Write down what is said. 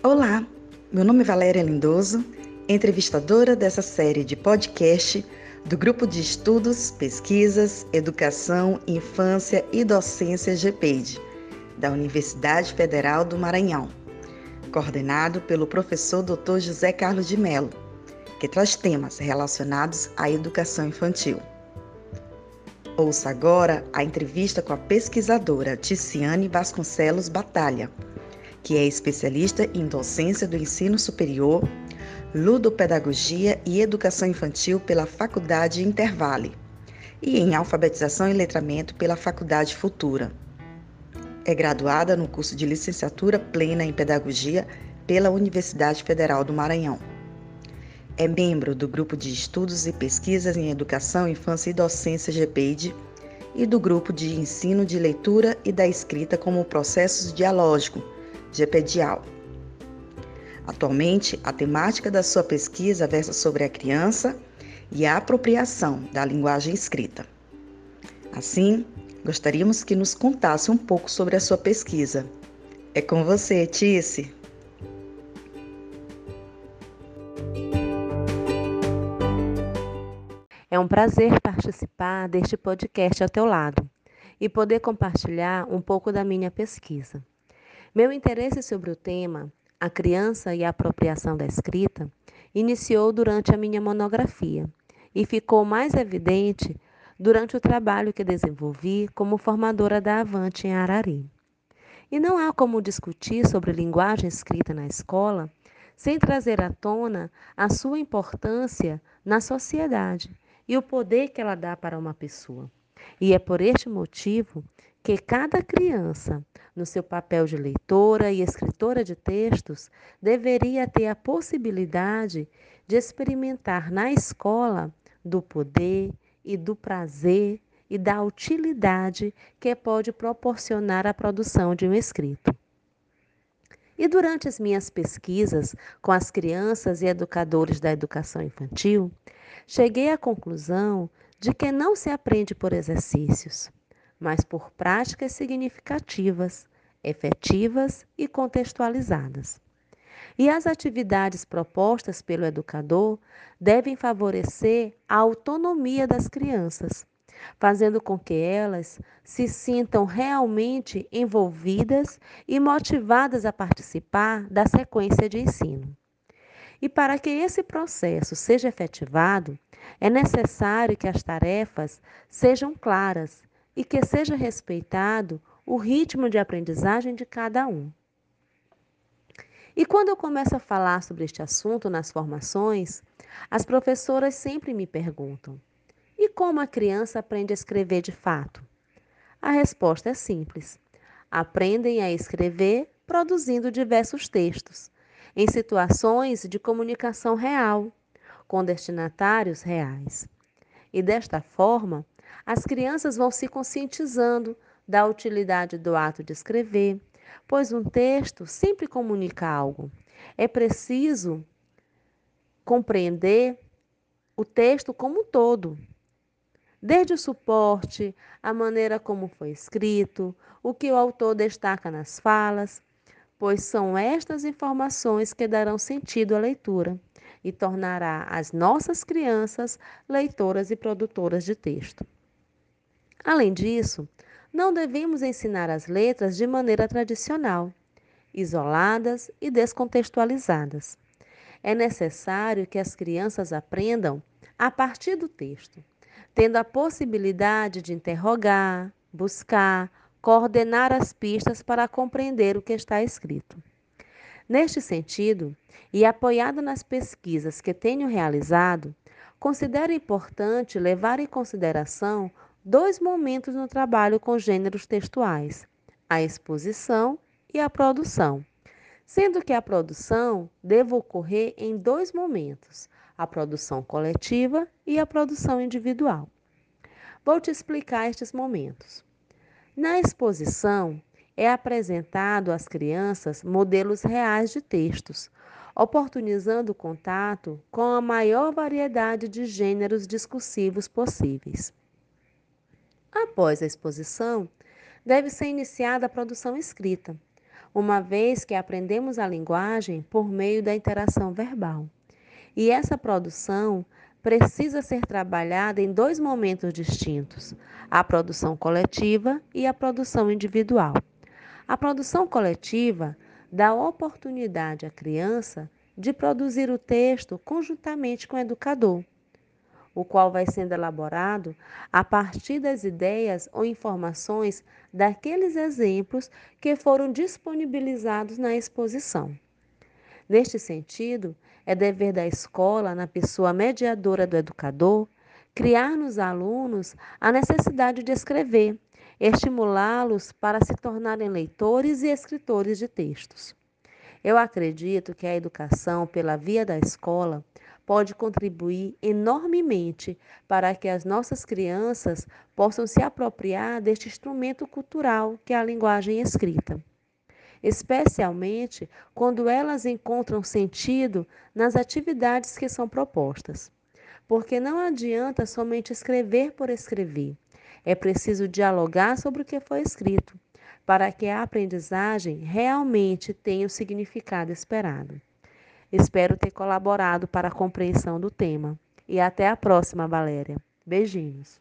Olá, meu nome é Valéria Lindoso, entrevistadora dessa série de podcast do Grupo de Estudos, Pesquisas, Educação, Infância e Docência GPED, da Universidade Federal do Maranhão, coordenado pelo professor Dr. José Carlos de Mello, que traz temas relacionados à educação infantil. Ouça agora a entrevista com a pesquisadora Ticiane Vasconcelos Batalha que é especialista em docência do ensino superior, ludopedagogia e educação infantil pela Faculdade Intervale e em alfabetização e letramento pela Faculdade Futura. É graduada no curso de licenciatura plena em pedagogia pela Universidade Federal do Maranhão. É membro do grupo de estudos e pesquisas em educação, infância e docência GPED e do grupo de ensino de leitura e da escrita como processos dialógico GPDIAL. Atualmente, a temática da sua pesquisa versa sobre a criança e a apropriação da linguagem escrita. Assim, gostaríamos que nos contasse um pouco sobre a sua pesquisa. É com você, Tice. É um prazer participar deste podcast ao teu lado e poder compartilhar um pouco da minha pesquisa. Meu interesse sobre o tema, a criança e a apropriação da escrita, iniciou durante a minha monografia e ficou mais evidente durante o trabalho que desenvolvi como formadora da Avante em Arari. E não há como discutir sobre linguagem escrita na escola sem trazer à tona a sua importância na sociedade e o poder que ela dá para uma pessoa. E é por este motivo que cada criança, no seu papel de leitora e escritora de textos, deveria ter a possibilidade de experimentar na escola do poder e do prazer e da utilidade que pode proporcionar a produção de um escrito. E durante as minhas pesquisas com as crianças e educadores da educação infantil, cheguei à conclusão de que não se aprende por exercícios, mas por práticas significativas, efetivas e contextualizadas. E as atividades propostas pelo educador devem favorecer a autonomia das crianças, fazendo com que elas se sintam realmente envolvidas e motivadas a participar da sequência de ensino. E para que esse processo seja efetivado, é necessário que as tarefas sejam claras e que seja respeitado o ritmo de aprendizagem de cada um. E quando eu começo a falar sobre este assunto nas formações, as professoras sempre me perguntam: e como a criança aprende a escrever de fato? A resposta é simples: aprendem a escrever produzindo diversos textos, em situações de comunicação real, com destinatários reais. E desta forma, as crianças vão se conscientizando da utilidade do ato de escrever, pois um texto sempre comunica algo. É preciso compreender o texto como um todo, desde o suporte, a maneira como foi escrito, o que o autor destaca nas falas, pois são estas informações que darão sentido à leitura e tornará as nossas crianças leitoras e produtoras de texto. Além disso, não devemos ensinar as letras de maneira tradicional, isoladas e descontextualizadas. É necessário que as crianças aprendam a partir do texto, tendo a possibilidade de interrogar, buscar, coordenar as pistas para compreender o que está escrito. Neste sentido, e apoiado nas pesquisas que tenho realizado, considero importante levar em consideração dois momentos no trabalho com gêneros textuais: a exposição e a produção. Sendo que a produção deve ocorrer em dois momentos: a produção coletiva e a produção individual. Vou te explicar estes momentos. Na exposição, é apresentado às crianças modelos reais de textos, oportunizando o contato com a maior variedade de gêneros discursivos possíveis. Após a exposição, deve ser iniciada a produção escrita, uma vez que aprendemos a linguagem por meio da interação verbal. E essa produção precisa ser trabalhada em dois momentos distintos: a produção coletiva e a produção individual. A produção coletiva dá oportunidade à criança de produzir o texto conjuntamente com o educador, o qual vai sendo elaborado a partir das ideias ou informações daqueles exemplos que foram disponibilizados na exposição. Neste sentido, é dever da escola, na pessoa mediadora do educador, criar nos alunos a necessidade de escrever, estimulá-los para se tornarem leitores e escritores de textos. Eu acredito que a educação pela via da escola pode contribuir enormemente para que as nossas crianças possam se apropriar deste instrumento cultural que é a linguagem escrita especialmente quando elas encontram sentido nas atividades que são propostas. Porque não adianta somente escrever por escrever. É preciso dialogar sobre o que foi escrito, para que a aprendizagem realmente tenha o significado esperado. Espero ter colaborado para a compreensão do tema. E até a próxima, Valéria. Beijinhos.